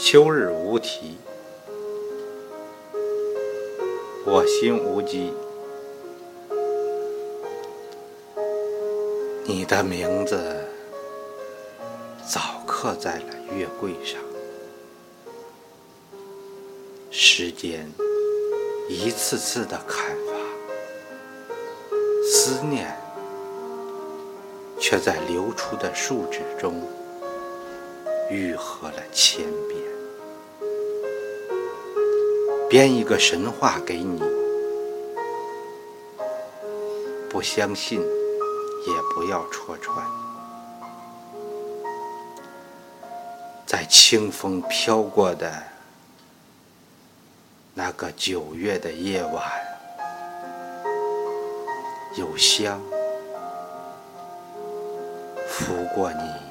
秋日无题，我心无羁。你的名字早刻在了月柜上，时间一次次的砍伐，思念却在流出的树脂中愈合了千遍。编一个神话给你，不相信也不要戳穿。在清风飘过的那个九月的夜晚，有香拂过你。